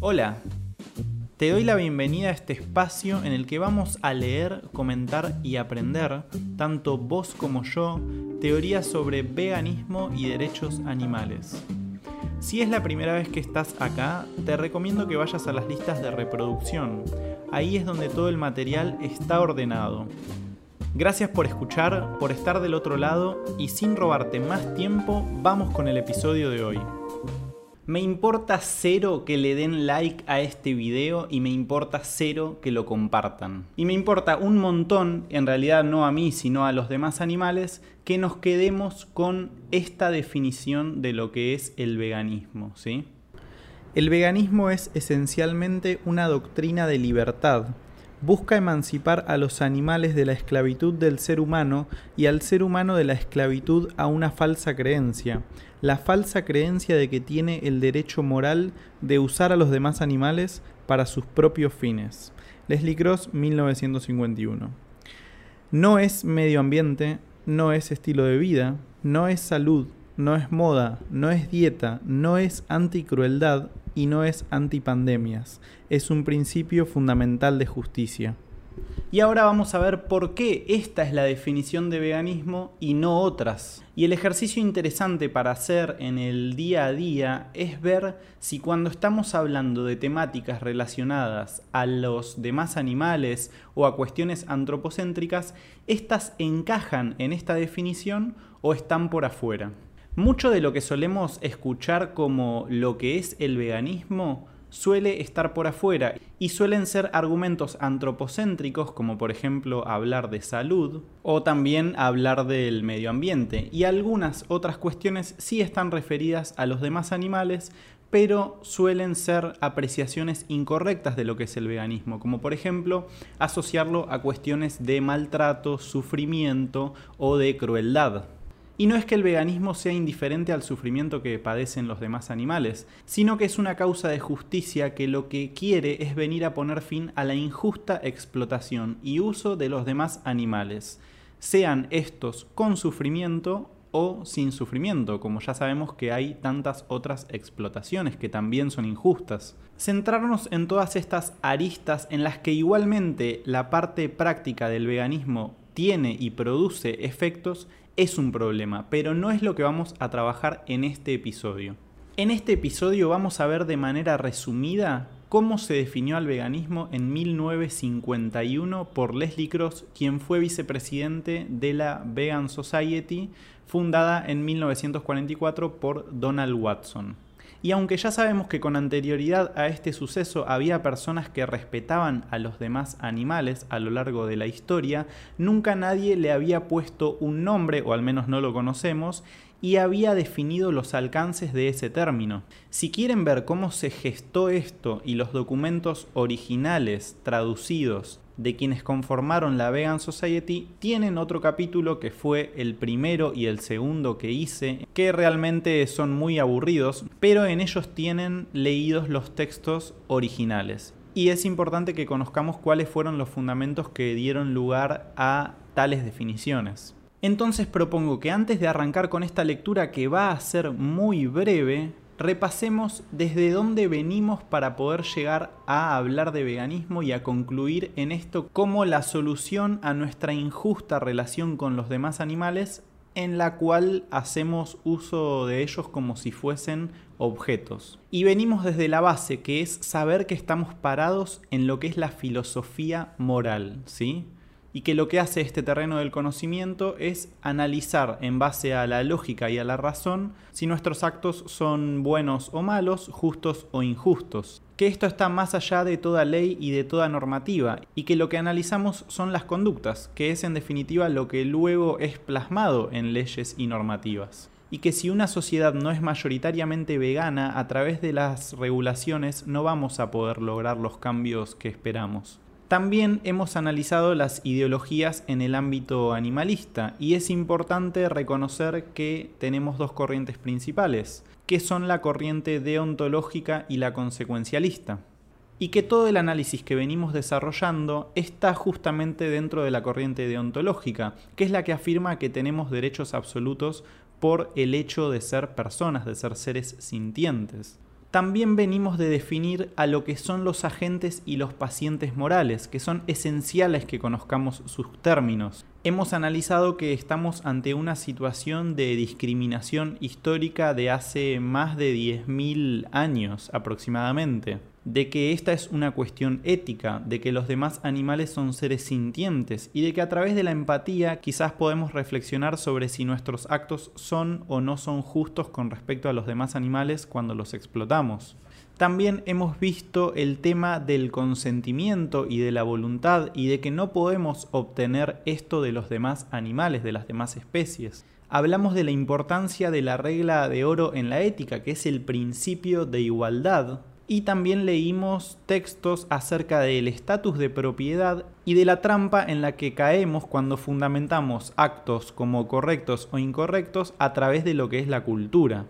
Hola, te doy la bienvenida a este espacio en el que vamos a leer, comentar y aprender, tanto vos como yo, teorías sobre veganismo y derechos animales. Si es la primera vez que estás acá, te recomiendo que vayas a las listas de reproducción. Ahí es donde todo el material está ordenado. Gracias por escuchar, por estar del otro lado y sin robarte más tiempo, vamos con el episodio de hoy. Me importa cero que le den like a este video y me importa cero que lo compartan. Y me importa un montón, en realidad no a mí, sino a los demás animales, que nos quedemos con esta definición de lo que es el veganismo, ¿sí? El veganismo es esencialmente una doctrina de libertad, busca emancipar a los animales de la esclavitud del ser humano y al ser humano de la esclavitud a una falsa creencia, la falsa creencia de que tiene el derecho moral de usar a los demás animales para sus propios fines. Leslie Cross, 1951. No es medio ambiente, no es estilo de vida, no es salud, no es moda, no es dieta, no es anticrueldad y no es antipandemias. Es un principio fundamental de justicia. Y ahora vamos a ver por qué esta es la definición de veganismo y no otras. Y el ejercicio interesante para hacer en el día a día es ver si cuando estamos hablando de temáticas relacionadas a los demás animales o a cuestiones antropocéntricas, estas encajan en esta definición o están por afuera. Mucho de lo que solemos escuchar como lo que es el veganismo suele estar por afuera y suelen ser argumentos antropocéntricos como por ejemplo hablar de salud o también hablar del medio ambiente y algunas otras cuestiones sí están referidas a los demás animales pero suelen ser apreciaciones incorrectas de lo que es el veganismo, como por ejemplo asociarlo a cuestiones de maltrato, sufrimiento o de crueldad. Y no es que el veganismo sea indiferente al sufrimiento que padecen los demás animales, sino que es una causa de justicia que lo que quiere es venir a poner fin a la injusta explotación y uso de los demás animales, sean estos con sufrimiento o sin sufrimiento, como ya sabemos que hay tantas otras explotaciones que también son injustas. Centrarnos en todas estas aristas en las que igualmente la parte práctica del veganismo tiene y produce efectos es un problema, pero no es lo que vamos a trabajar en este episodio. En este episodio vamos a ver de manera resumida cómo se definió al veganismo en 1951 por Leslie Cross, quien fue vicepresidente de la Vegan Society, fundada en 1944 por Donald Watson. Y aunque ya sabemos que con anterioridad a este suceso había personas que respetaban a los demás animales a lo largo de la historia, nunca nadie le había puesto un nombre, o al menos no lo conocemos, y había definido los alcances de ese término. Si quieren ver cómo se gestó esto y los documentos originales traducidos de quienes conformaron la Vegan Society tienen otro capítulo que fue el primero y el segundo que hice, que realmente son muy aburridos, pero en ellos tienen leídos los textos originales. Y es importante que conozcamos cuáles fueron los fundamentos que dieron lugar a tales definiciones. Entonces propongo que antes de arrancar con esta lectura que va a ser muy breve, repasemos desde dónde venimos para poder llegar a hablar de veganismo y a concluir en esto como la solución a nuestra injusta relación con los demás animales en la cual hacemos uso de ellos como si fuesen objetos. Y venimos desde la base, que es saber que estamos parados en lo que es la filosofía moral, ¿sí? Y que lo que hace este terreno del conocimiento es analizar en base a la lógica y a la razón si nuestros actos son buenos o malos, justos o injustos. Que esto está más allá de toda ley y de toda normativa, y que lo que analizamos son las conductas, que es en definitiva lo que luego es plasmado en leyes y normativas y que si una sociedad no es mayoritariamente vegana, a través de las regulaciones no vamos a poder lograr los cambios que esperamos. También hemos analizado las ideologías en el ámbito animalista y es importante reconocer que tenemos dos corrientes principales, que son la corriente deontológica y la consecuencialista, y que todo el análisis que venimos desarrollando está justamente dentro de la corriente deontológica, que es la que afirma que tenemos derechos absolutos por el hecho de ser personas, de ser seres sintientes. También venimos de definir a lo que son los agentes y los pacientes morales, que son esenciales que conozcamos sus términos. Hemos analizado que estamos ante una situación de discriminación histórica de hace más de 10.000 años aproximadamente de que esta es una cuestión ética, de que los demás animales son seres sintientes y de que a través de la empatía quizás podemos reflexionar sobre si nuestros actos son o no son justos con respecto a los demás animales cuando los explotamos. También hemos visto el tema del consentimiento y de la voluntad y de que no podemos obtener esto de los demás animales, de las demás especies. Hablamos de la importancia de la regla de oro en la ética, que es el principio de igualdad, y también leímos textos acerca del estatus de propiedad y de la trampa en la que caemos cuando fundamentamos actos como correctos o incorrectos a través de lo que es la cultura.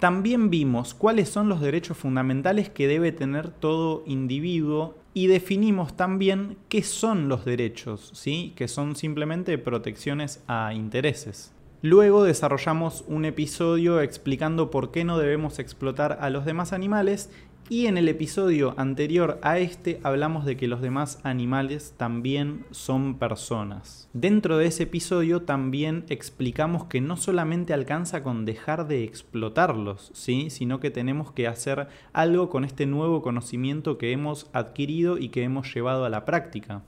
También vimos cuáles son los derechos fundamentales que debe tener todo individuo y definimos también qué son los derechos, ¿sí? que son simplemente protecciones a intereses. Luego desarrollamos un episodio explicando por qué no debemos explotar a los demás animales y en el episodio anterior a este hablamos de que los demás animales también son personas. Dentro de ese episodio también explicamos que no solamente alcanza con dejar de explotarlos, ¿sí? sino que tenemos que hacer algo con este nuevo conocimiento que hemos adquirido y que hemos llevado a la práctica.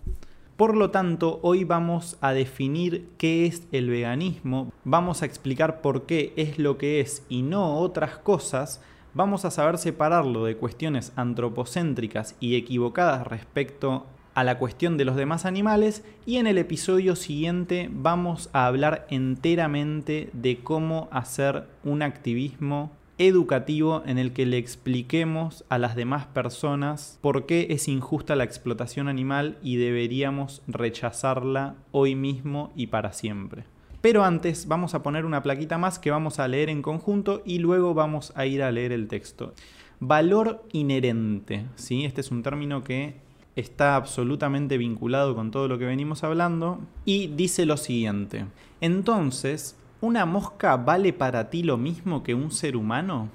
Por lo tanto, hoy vamos a definir qué es el veganismo, vamos a explicar por qué es lo que es y no otras cosas, vamos a saber separarlo de cuestiones antropocéntricas y equivocadas respecto a la cuestión de los demás animales y en el episodio siguiente vamos a hablar enteramente de cómo hacer un activismo educativo en el que le expliquemos a las demás personas por qué es injusta la explotación animal y deberíamos rechazarla hoy mismo y para siempre. Pero antes vamos a poner una plaquita más que vamos a leer en conjunto y luego vamos a ir a leer el texto. Valor inherente, ¿sí? Este es un término que está absolutamente vinculado con todo lo que venimos hablando y dice lo siguiente. Entonces, ¿una mosca vale para ti lo mismo que un ser humano?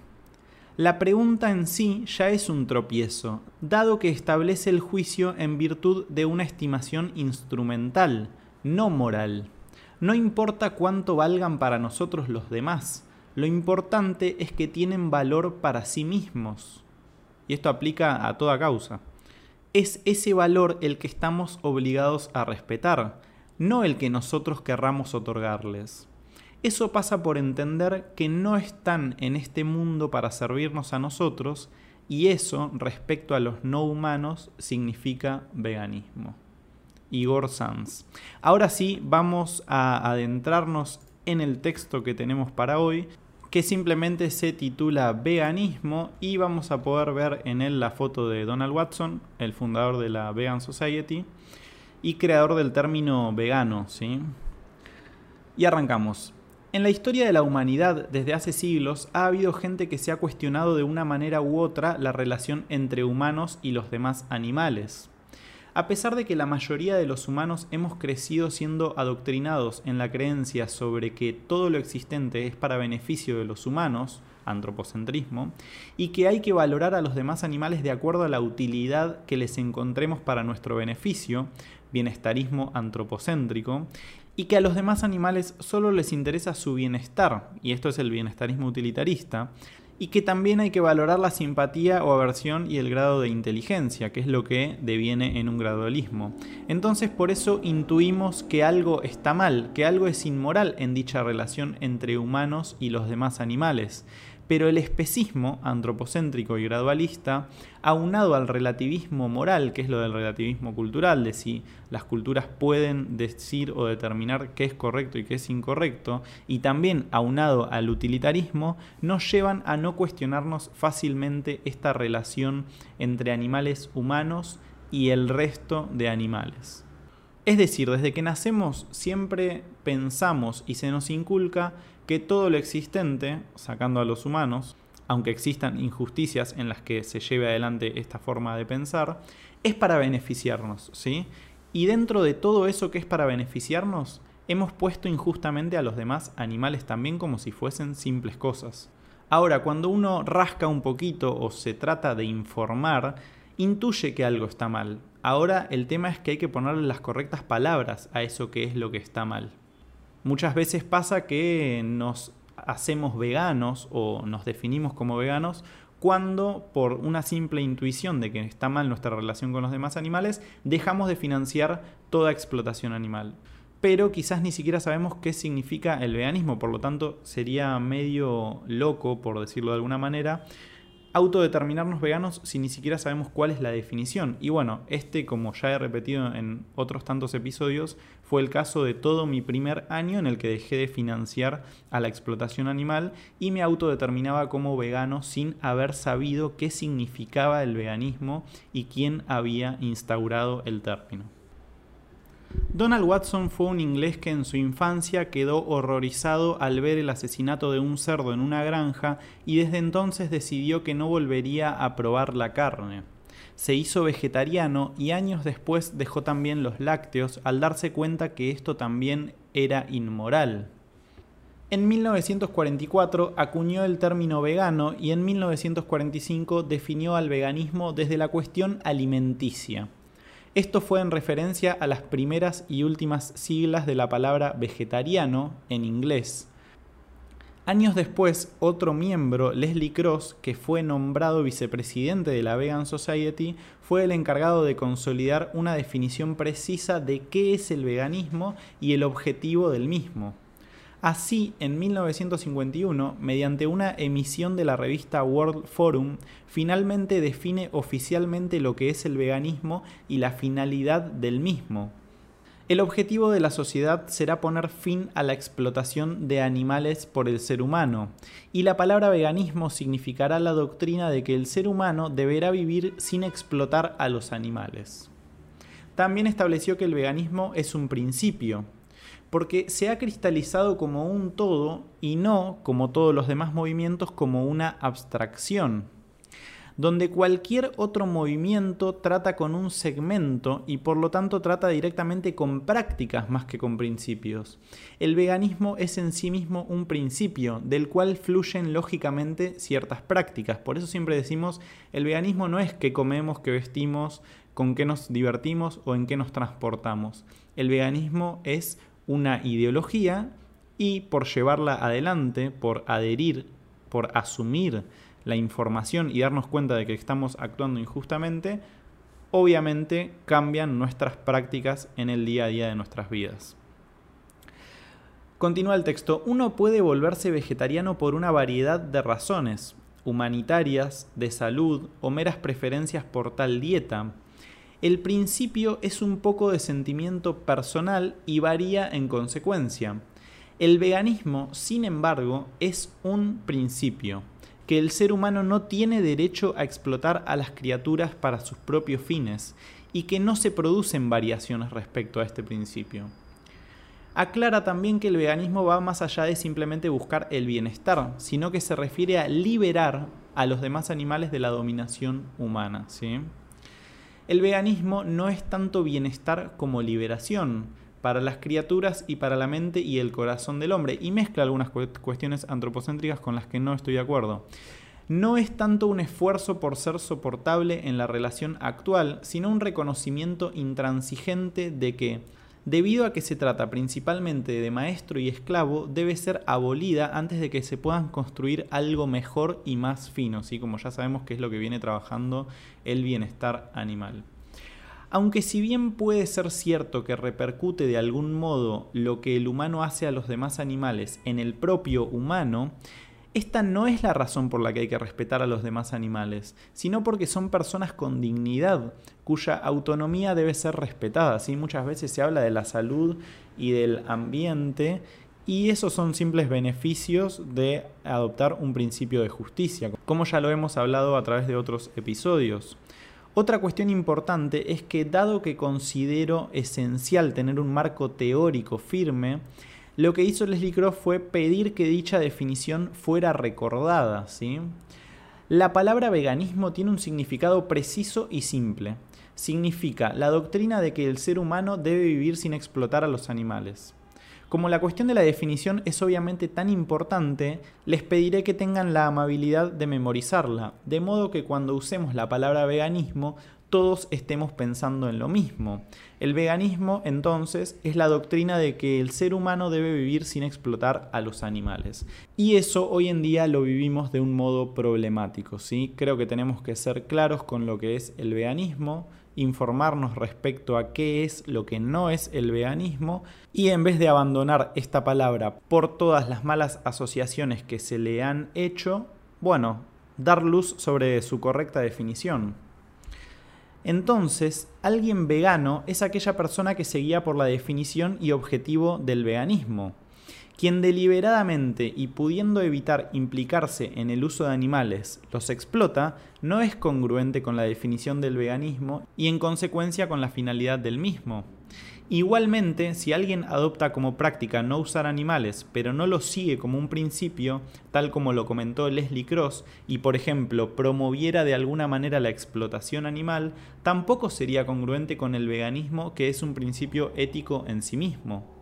La pregunta en sí ya es un tropiezo, dado que establece el juicio en virtud de una estimación instrumental, no moral. No importa cuánto valgan para nosotros los demás, lo importante es que tienen valor para sí mismos. Y esto aplica a toda causa. Es ese valor el que estamos obligados a respetar, no el que nosotros querramos otorgarles. Eso pasa por entender que no están en este mundo para servirnos a nosotros y eso respecto a los no humanos significa veganismo. Igor Sanz. Ahora sí, vamos a adentrarnos en el texto que tenemos para hoy, que simplemente se titula Veganismo y vamos a poder ver en él la foto de Donald Watson, el fundador de la Vegan Society y creador del término vegano, ¿sí? Y arrancamos. En la historia de la humanidad desde hace siglos ha habido gente que se ha cuestionado de una manera u otra la relación entre humanos y los demás animales. A pesar de que la mayoría de los humanos hemos crecido siendo adoctrinados en la creencia sobre que todo lo existente es para beneficio de los humanos, antropocentrismo, y que hay que valorar a los demás animales de acuerdo a la utilidad que les encontremos para nuestro beneficio, bienestarismo antropocéntrico, y que a los demás animales solo les interesa su bienestar, y esto es el bienestarismo utilitarista, y que también hay que valorar la simpatía o aversión y el grado de inteligencia, que es lo que deviene en un gradualismo. Entonces por eso intuimos que algo está mal, que algo es inmoral en dicha relación entre humanos y los demás animales. Pero el especismo antropocéntrico y gradualista, aunado al relativismo moral, que es lo del relativismo cultural, de si las culturas pueden decir o determinar qué es correcto y qué es incorrecto, y también aunado al utilitarismo, nos llevan a no cuestionarnos fácilmente esta relación entre animales humanos y el resto de animales. Es decir, desde que nacemos siempre pensamos y se nos inculca que todo lo existente, sacando a los humanos, aunque existan injusticias en las que se lleve adelante esta forma de pensar, es para beneficiarnos, ¿sí? Y dentro de todo eso que es para beneficiarnos, hemos puesto injustamente a los demás animales también como si fuesen simples cosas. Ahora, cuando uno rasca un poquito o se trata de informar, intuye que algo está mal. Ahora el tema es que hay que ponerle las correctas palabras a eso que es lo que está mal. Muchas veces pasa que nos hacemos veganos o nos definimos como veganos cuando por una simple intuición de que está mal nuestra relación con los demás animales, dejamos de financiar toda explotación animal. Pero quizás ni siquiera sabemos qué significa el veganismo, por lo tanto sería medio loco, por decirlo de alguna manera, autodeterminarnos veganos si ni siquiera sabemos cuál es la definición. Y bueno, este, como ya he repetido en otros tantos episodios, fue el caso de todo mi primer año en el que dejé de financiar a la explotación animal y me autodeterminaba como vegano sin haber sabido qué significaba el veganismo y quién había instaurado el término. Donald Watson fue un inglés que en su infancia quedó horrorizado al ver el asesinato de un cerdo en una granja y desde entonces decidió que no volvería a probar la carne. Se hizo vegetariano y años después dejó también los lácteos al darse cuenta que esto también era inmoral. En 1944 acuñó el término vegano y en 1945 definió al veganismo desde la cuestión alimenticia. Esto fue en referencia a las primeras y últimas siglas de la palabra vegetariano en inglés. Años después, otro miembro, Leslie Cross, que fue nombrado vicepresidente de la Vegan Society, fue el encargado de consolidar una definición precisa de qué es el veganismo y el objetivo del mismo. Así, en 1951, mediante una emisión de la revista World Forum, finalmente define oficialmente lo que es el veganismo y la finalidad del mismo. El objetivo de la sociedad será poner fin a la explotación de animales por el ser humano, y la palabra veganismo significará la doctrina de que el ser humano deberá vivir sin explotar a los animales. También estableció que el veganismo es un principio, porque se ha cristalizado como un todo y no, como todos los demás movimientos, como una abstracción, donde cualquier otro movimiento trata con un segmento y por lo tanto trata directamente con prácticas más que con principios. El veganismo es en sí mismo un principio del cual fluyen lógicamente ciertas prácticas. Por eso siempre decimos, el veganismo no es que comemos, que vestimos, con qué nos divertimos o en qué nos transportamos. El veganismo es una ideología y por llevarla adelante, por adherir, por asumir la información y darnos cuenta de que estamos actuando injustamente, obviamente cambian nuestras prácticas en el día a día de nuestras vidas. Continúa el texto, uno puede volverse vegetariano por una variedad de razones, humanitarias, de salud o meras preferencias por tal dieta, el principio es un poco de sentimiento personal y varía en consecuencia. El veganismo, sin embargo, es un principio, que el ser humano no tiene derecho a explotar a las criaturas para sus propios fines y que no se producen variaciones respecto a este principio. Aclara también que el veganismo va más allá de simplemente buscar el bienestar, sino que se refiere a liberar a los demás animales de la dominación humana. ¿sí? El veganismo no es tanto bienestar como liberación para las criaturas y para la mente y el corazón del hombre, y mezcla algunas cuestiones antropocéntricas con las que no estoy de acuerdo. No es tanto un esfuerzo por ser soportable en la relación actual, sino un reconocimiento intransigente de que debido a que se trata principalmente de maestro y esclavo, debe ser abolida antes de que se puedan construir algo mejor y más fino, ¿sí? como ya sabemos que es lo que viene trabajando el bienestar animal. Aunque si bien puede ser cierto que repercute de algún modo lo que el humano hace a los demás animales en el propio humano, esta no es la razón por la que hay que respetar a los demás animales, sino porque son personas con dignidad, cuya autonomía debe ser respetada. ¿sí? Muchas veces se habla de la salud y del ambiente, y esos son simples beneficios de adoptar un principio de justicia, como ya lo hemos hablado a través de otros episodios. Otra cuestión importante es que dado que considero esencial tener un marco teórico firme, lo que hizo Leslie Cross fue pedir que dicha definición fuera recordada. ¿sí? La palabra veganismo tiene un significado preciso y simple. Significa la doctrina de que el ser humano debe vivir sin explotar a los animales. Como la cuestión de la definición es obviamente tan importante, les pediré que tengan la amabilidad de memorizarla, de modo que cuando usemos la palabra veganismo todos estemos pensando en lo mismo. El veganismo, entonces, es la doctrina de que el ser humano debe vivir sin explotar a los animales. Y eso hoy en día lo vivimos de un modo problemático, ¿sí? Creo que tenemos que ser claros con lo que es el veganismo, informarnos respecto a qué es lo que no es el veganismo y en vez de abandonar esta palabra por todas las malas asociaciones que se le han hecho, bueno, dar luz sobre su correcta definición. Entonces, alguien vegano es aquella persona que se guía por la definición y objetivo del veganismo. Quien deliberadamente y pudiendo evitar implicarse en el uso de animales los explota no es congruente con la definición del veganismo y en consecuencia con la finalidad del mismo. Igualmente, si alguien adopta como práctica no usar animales, pero no lo sigue como un principio, tal como lo comentó Leslie Cross, y por ejemplo promoviera de alguna manera la explotación animal, tampoco sería congruente con el veganismo que es un principio ético en sí mismo.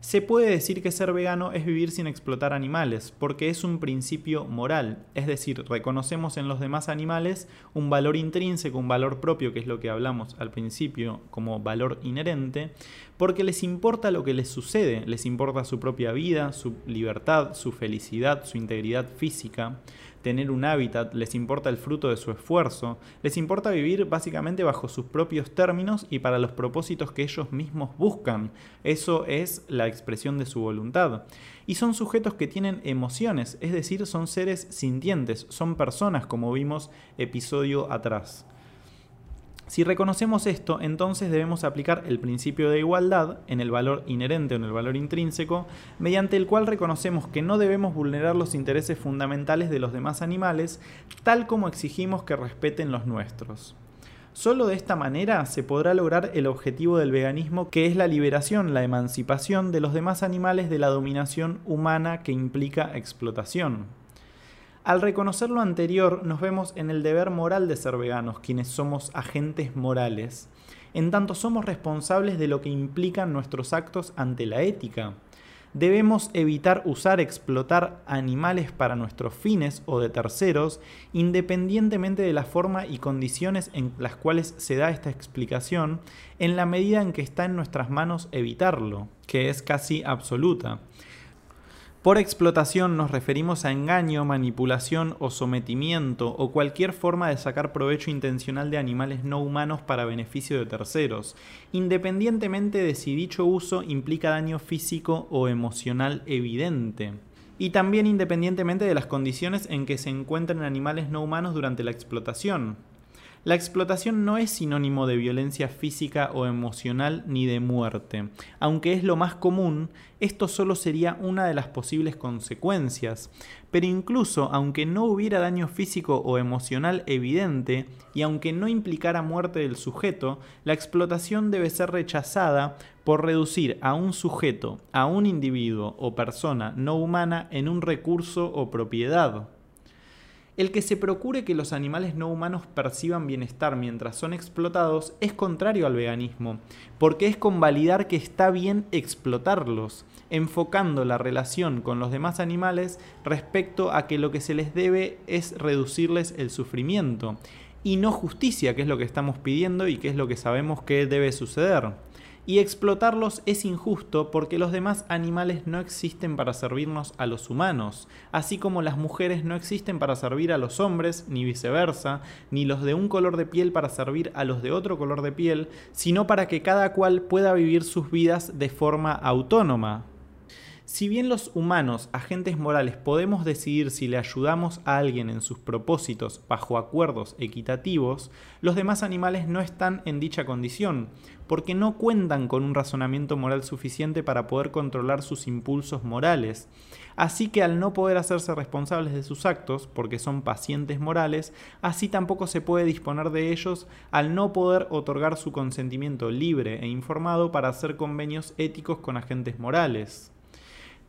Se puede decir que ser vegano es vivir sin explotar animales, porque es un principio moral, es decir, reconocemos en los demás animales un valor intrínseco, un valor propio, que es lo que hablamos al principio como valor inherente, porque les importa lo que les sucede, les importa su propia vida, su libertad, su felicidad, su integridad física tener un hábitat, les importa el fruto de su esfuerzo, les importa vivir básicamente bajo sus propios términos y para los propósitos que ellos mismos buscan. Eso es la expresión de su voluntad. Y son sujetos que tienen emociones, es decir, son seres sintientes, son personas como vimos episodio atrás. Si reconocemos esto, entonces debemos aplicar el principio de igualdad en el valor inherente o en el valor intrínseco, mediante el cual reconocemos que no debemos vulnerar los intereses fundamentales de los demás animales, tal como exigimos que respeten los nuestros. Solo de esta manera se podrá lograr el objetivo del veganismo, que es la liberación, la emancipación de los demás animales de la dominación humana que implica explotación. Al reconocer lo anterior, nos vemos en el deber moral de ser veganos, quienes somos agentes morales, en tanto somos responsables de lo que implican nuestros actos ante la ética. Debemos evitar usar, explotar animales para nuestros fines o de terceros, independientemente de la forma y condiciones en las cuales se da esta explicación, en la medida en que está en nuestras manos evitarlo, que es casi absoluta. Por explotación nos referimos a engaño, manipulación o sometimiento o cualquier forma de sacar provecho intencional de animales no humanos para beneficio de terceros, independientemente de si dicho uso implica daño físico o emocional evidente. Y también independientemente de las condiciones en que se encuentren animales no humanos durante la explotación. La explotación no es sinónimo de violencia física o emocional ni de muerte. Aunque es lo más común, esto solo sería una de las posibles consecuencias. Pero incluso aunque no hubiera daño físico o emocional evidente, y aunque no implicara muerte del sujeto, la explotación debe ser rechazada por reducir a un sujeto, a un individuo o persona no humana en un recurso o propiedad. El que se procure que los animales no humanos perciban bienestar mientras son explotados es contrario al veganismo, porque es convalidar que está bien explotarlos, enfocando la relación con los demás animales respecto a que lo que se les debe es reducirles el sufrimiento, y no justicia, que es lo que estamos pidiendo y que es lo que sabemos que debe suceder y explotarlos es injusto porque los demás animales no existen para servirnos a los humanos, así como las mujeres no existen para servir a los hombres, ni viceversa, ni los de un color de piel para servir a los de otro color de piel, sino para que cada cual pueda vivir sus vidas de forma autónoma. Si bien los humanos, agentes morales, podemos decidir si le ayudamos a alguien en sus propósitos bajo acuerdos equitativos, los demás animales no están en dicha condición, porque no cuentan con un razonamiento moral suficiente para poder controlar sus impulsos morales. Así que al no poder hacerse responsables de sus actos, porque son pacientes morales, así tampoco se puede disponer de ellos al no poder otorgar su consentimiento libre e informado para hacer convenios éticos con agentes morales.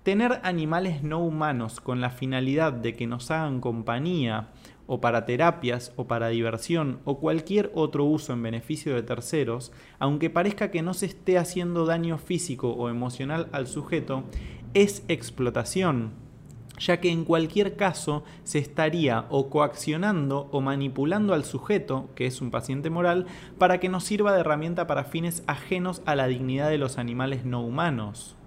Tener animales no humanos con la finalidad de que nos hagan compañía o para terapias o para diversión o cualquier otro uso en beneficio de terceros, aunque parezca que no se esté haciendo daño físico o emocional al sujeto, es explotación, ya que en cualquier caso se estaría o coaccionando o manipulando al sujeto, que es un paciente moral, para que nos sirva de herramienta para fines ajenos a la dignidad de los animales no humanos.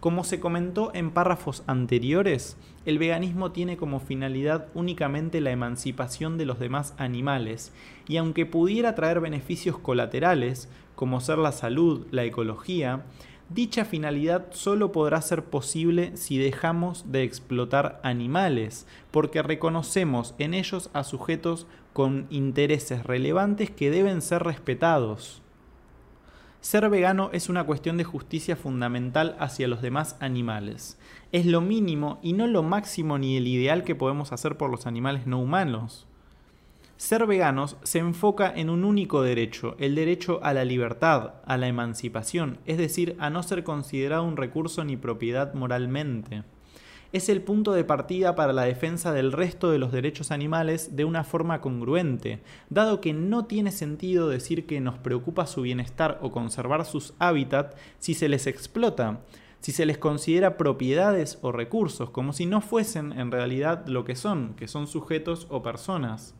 Como se comentó en párrafos anteriores, el veganismo tiene como finalidad únicamente la emancipación de los demás animales, y aunque pudiera traer beneficios colaterales, como ser la salud, la ecología, dicha finalidad solo podrá ser posible si dejamos de explotar animales, porque reconocemos en ellos a sujetos con intereses relevantes que deben ser respetados. Ser vegano es una cuestión de justicia fundamental hacia los demás animales. Es lo mínimo y no lo máximo ni el ideal que podemos hacer por los animales no humanos. Ser veganos se enfoca en un único derecho, el derecho a la libertad, a la emancipación, es decir, a no ser considerado un recurso ni propiedad moralmente es el punto de partida para la defensa del resto de los derechos animales de una forma congruente, dado que no tiene sentido decir que nos preocupa su bienestar o conservar sus hábitats si se les explota, si se les considera propiedades o recursos, como si no fuesen en realidad lo que son, que son sujetos o personas.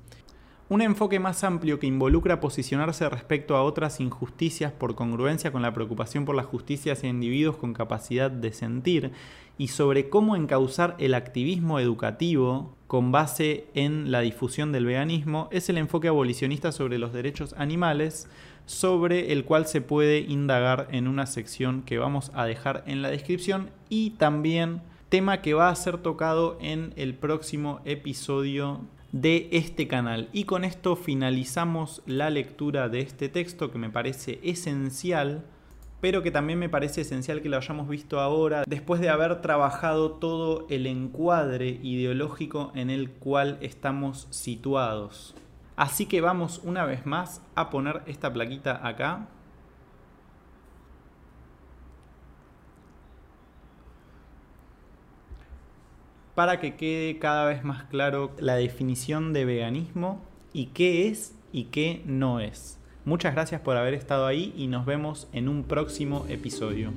Un enfoque más amplio que involucra posicionarse respecto a otras injusticias por congruencia con la preocupación por la justicia hacia individuos con capacidad de sentir y sobre cómo encauzar el activismo educativo con base en la difusión del veganismo es el enfoque abolicionista sobre los derechos animales, sobre el cual se puede indagar en una sección que vamos a dejar en la descripción y también tema que va a ser tocado en el próximo episodio de este canal. Y con esto finalizamos la lectura de este texto que me parece esencial, pero que también me parece esencial que lo hayamos visto ahora, después de haber trabajado todo el encuadre ideológico en el cual estamos situados. Así que vamos una vez más a poner esta plaquita acá para que quede cada vez más claro la definición de veganismo y qué es y qué no es. Muchas gracias por haber estado ahí y nos vemos en un próximo episodio.